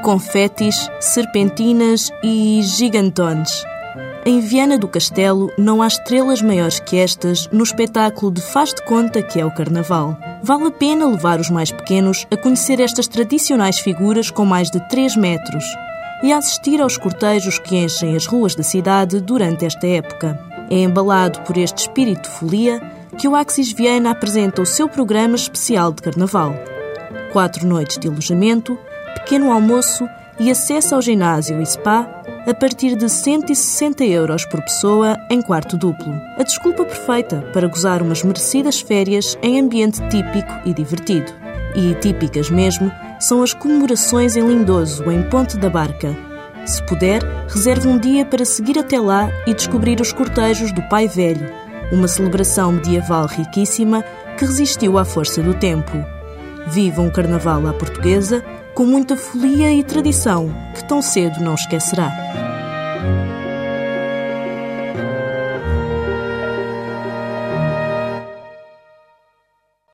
confetes, serpentinas e gigantones. Em Viana do Castelo não há estrelas maiores que estas no espetáculo de faz de conta que é o Carnaval. Vale a pena levar os mais pequenos a conhecer estas tradicionais figuras com mais de 3 metros e a assistir aos cortejos que enchem as ruas da cidade durante esta época. É embalado por este espírito de folia que o Axis Viana apresenta o seu programa especial de Carnaval. Quatro noites de alojamento, pequeno almoço e acesso ao ginásio e spa a partir de 160 euros por pessoa em quarto duplo. A desculpa perfeita para gozar umas merecidas férias em ambiente típico e divertido. E típicas mesmo são as comemorações em Lindoso, em Ponte da Barca. Se puder, reserve um dia para seguir até lá e descobrir os cortejos do Pai Velho, uma celebração medieval riquíssima que resistiu à força do tempo. Viva um carnaval à portuguesa com muita folia e tradição que tão cedo não esquecerá.